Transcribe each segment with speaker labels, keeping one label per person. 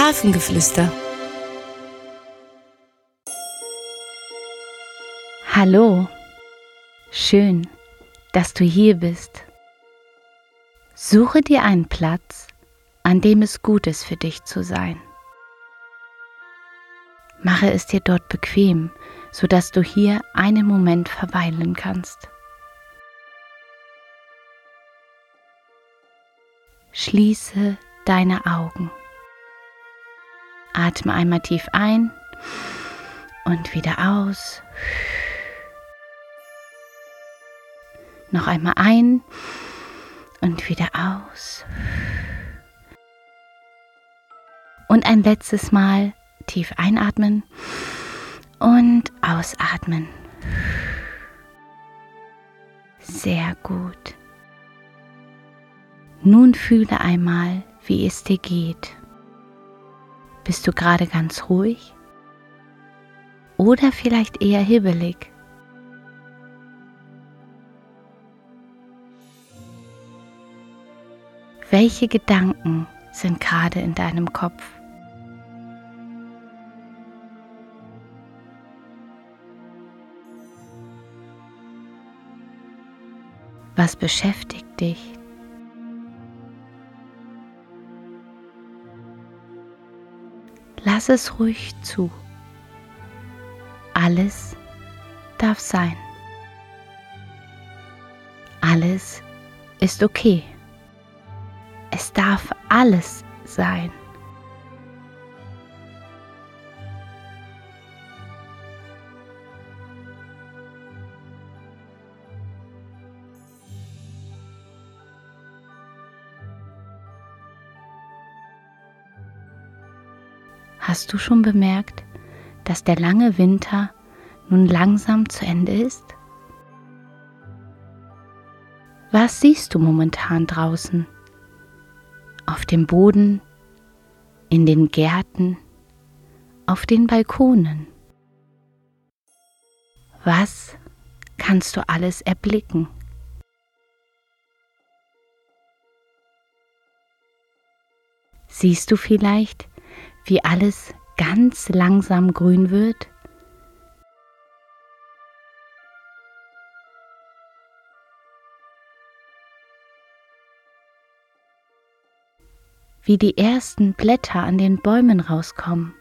Speaker 1: Hafengeflüster.
Speaker 2: Hallo, schön, dass du hier bist. Suche dir einen Platz, an dem es gut ist für dich zu sein. Mache es dir dort bequem, sodass du hier einen Moment verweilen kannst. Schließe deine Augen. Atme einmal tief ein und wieder aus. Noch einmal ein und wieder aus. Und ein letztes Mal tief einatmen und ausatmen. Sehr gut. Nun fühle einmal, wie es dir geht. Bist du gerade ganz ruhig? Oder vielleicht eher hibbelig? Welche Gedanken sind gerade in deinem Kopf? Was beschäftigt dich? Lass es ruhig zu. Alles darf sein. Alles ist okay. Es darf alles sein. Hast du schon bemerkt, dass der lange Winter nun langsam zu Ende ist? Was siehst du momentan draußen? Auf dem Boden, in den Gärten, auf den Balkonen? Was kannst du alles erblicken? Siehst du vielleicht, wie alles ganz langsam grün wird? Wie die ersten Blätter an den Bäumen rauskommen.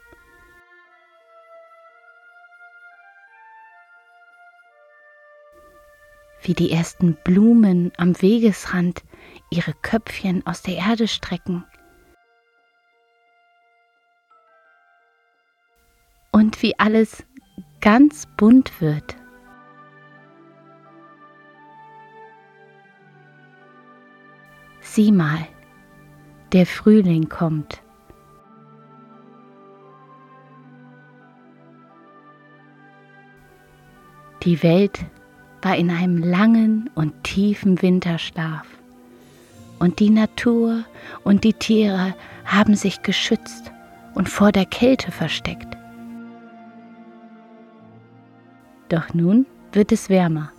Speaker 2: Wie die ersten Blumen am Wegesrand ihre Köpfchen aus der Erde strecken. Wie alles ganz bunt wird. Sieh mal, der Frühling kommt. Die Welt war in einem langen und tiefen Winterschlaf und die Natur und die Tiere haben sich geschützt und vor der Kälte versteckt. Doch nun wird es wärmer.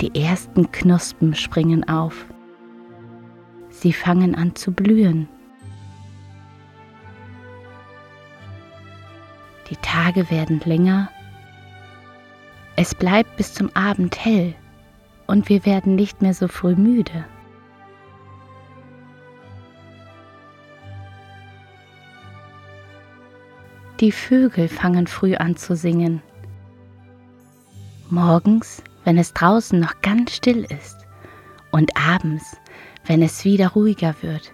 Speaker 2: Die ersten Knospen springen auf. Sie fangen an zu blühen. Die Tage werden länger. Es bleibt bis zum Abend hell und wir werden nicht mehr so früh müde. Die Vögel fangen früh an zu singen. Morgens, wenn es draußen noch ganz still ist, und abends, wenn es wieder ruhiger wird,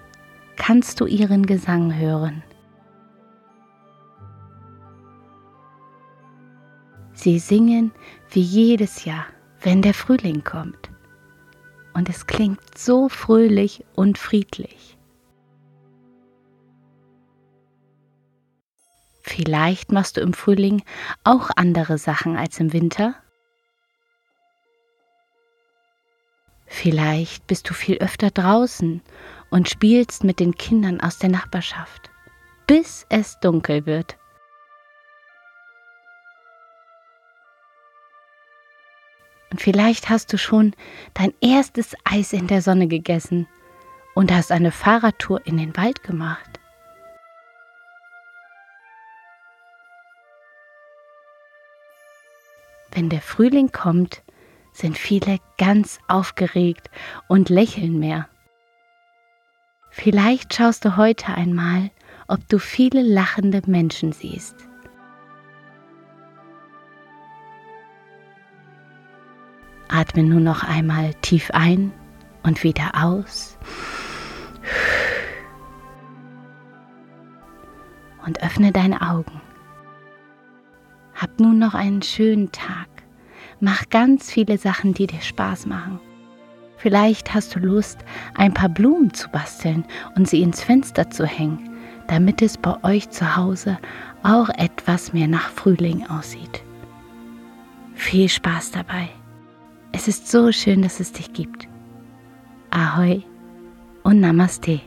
Speaker 2: kannst du ihren Gesang hören. Sie singen wie jedes Jahr, wenn der Frühling kommt. Und es klingt so fröhlich und friedlich. Vielleicht machst du im Frühling auch andere Sachen als im Winter. Vielleicht bist du viel öfter draußen und spielst mit den Kindern aus der Nachbarschaft, bis es dunkel wird. Und vielleicht hast du schon dein erstes Eis in der Sonne gegessen und hast eine Fahrradtour in den Wald gemacht. Wenn der Frühling kommt, sind viele ganz aufgeregt und lächeln mehr. Vielleicht schaust du heute einmal, ob du viele lachende Menschen siehst. Atme nun noch einmal tief ein und wieder aus. Und öffne deine Augen. Hab nun noch einen schönen Tag. Mach ganz viele Sachen, die dir Spaß machen. Vielleicht hast du Lust, ein paar Blumen zu basteln und sie ins Fenster zu hängen, damit es bei euch zu Hause auch etwas mehr nach Frühling aussieht. Viel Spaß dabei. Es ist so schön, dass es dich gibt. Ahoi und Namaste.